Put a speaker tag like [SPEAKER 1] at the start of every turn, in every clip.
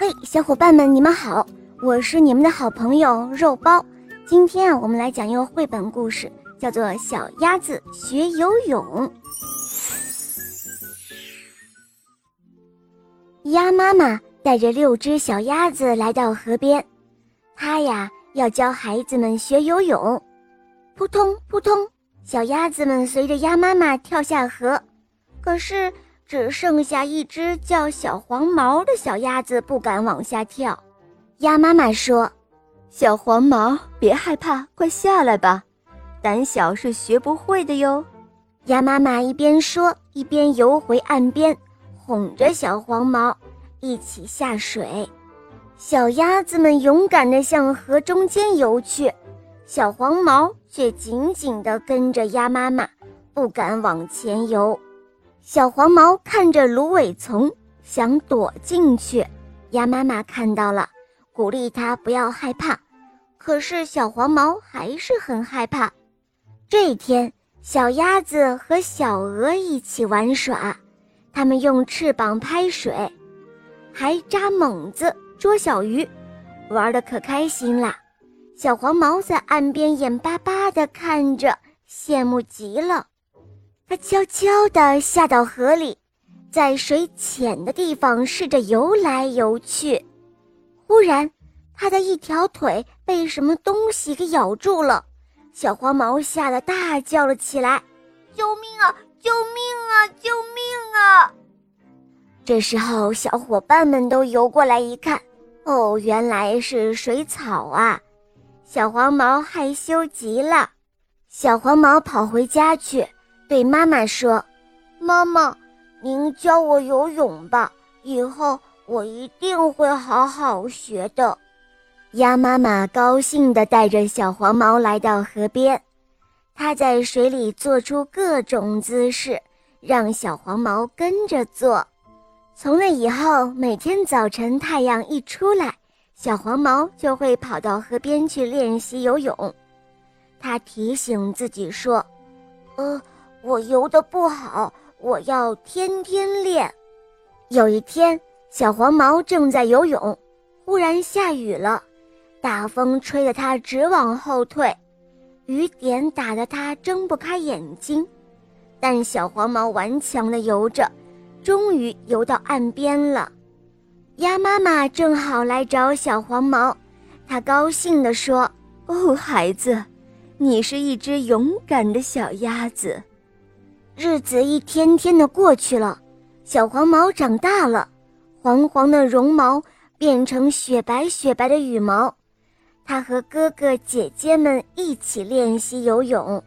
[SPEAKER 1] 嘿，小伙伴们，你们好，我是你们的好朋友肉包。今天啊，我们来讲一个绘本故事，叫做《小鸭子学游泳》。鸭妈妈带着六只小鸭子来到河边，它呀要教孩子们学游泳。扑通扑通，小鸭子们随着鸭妈妈跳下河，可是。只剩下一只叫小黄毛的小鸭子不敢往下跳。鸭妈妈说：“
[SPEAKER 2] 小黄毛，别害怕，快下来吧，胆小是学不会的哟。”
[SPEAKER 1] 鸭妈妈一边说，一边游回岸边，哄着小黄毛一起下水。小鸭子们勇敢地向河中间游去，小黄毛却紧紧地跟着鸭妈妈，不敢往前游。小黄毛看着芦苇丛，想躲进去。鸭妈妈看到了，鼓励它不要害怕。可是小黄毛还是很害怕。这一天，小鸭子和小鹅一起玩耍，它们用翅膀拍水，还扎猛子捉小鱼，玩得可开心啦。小黄毛在岸边眼巴巴地看着，羡慕极了。他悄悄地下到河里，在水浅的地方试着游来游去。忽然，他的一条腿被什么东西给咬住了，小黄毛吓得大叫了起来：“救命啊！救命啊！救命啊！”这时候，小伙伴们都游过来一看，哦，原来是水草啊！小黄毛害羞极了，小黄毛跑回家去。对妈妈说：“妈妈，您教我游泳吧，以后我一定会好好学的。”鸭妈妈高兴地带着小黄毛来到河边，它在水里做出各种姿势，让小黄毛跟着做。从那以后，每天早晨太阳一出来，小黄毛就会跑到河边去练习游泳。它提醒自己说：“呃。”我游的不好，我要天天练。有一天，小黄毛正在游泳，忽然下雨了，大风吹得它直往后退，雨点打得它睁不开眼睛。但小黄毛顽强地游着，终于游到岸边了。鸭妈妈正好来找小黄毛，她高兴地说：“
[SPEAKER 2] 哦，孩子，你是一只勇敢的小鸭子。”
[SPEAKER 1] 日子一天天的过去了，小黄毛长大了，黄黄的绒毛变成雪白雪白的羽毛。它和哥哥姐姐们一起练习游泳。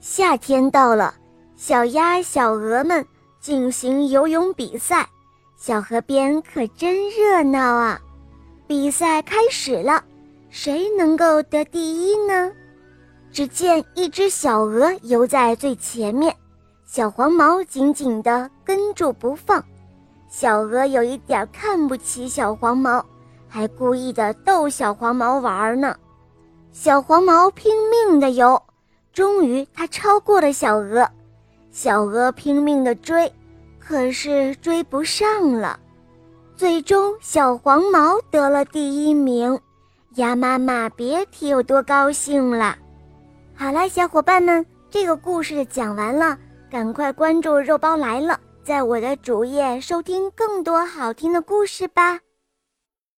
[SPEAKER 1] 夏天到了，小鸭、小鹅们进行游泳比赛，小河边可真热闹啊！比赛开始了，谁能够得第一呢？只见一只小鹅游在最前面。小黄毛紧紧地跟住不放，小鹅有一点看不起小黄毛，还故意的逗小黄毛玩呢。小黄毛拼命地游，终于它超过了小鹅。小鹅拼命地追，可是追不上了。最终，小黄毛得了第一名，鸭妈妈别提有多高兴了。好了，小伙伴们，这个故事讲完了。赶快关注“肉包来了”，在我的主页收听更多好听的故事吧。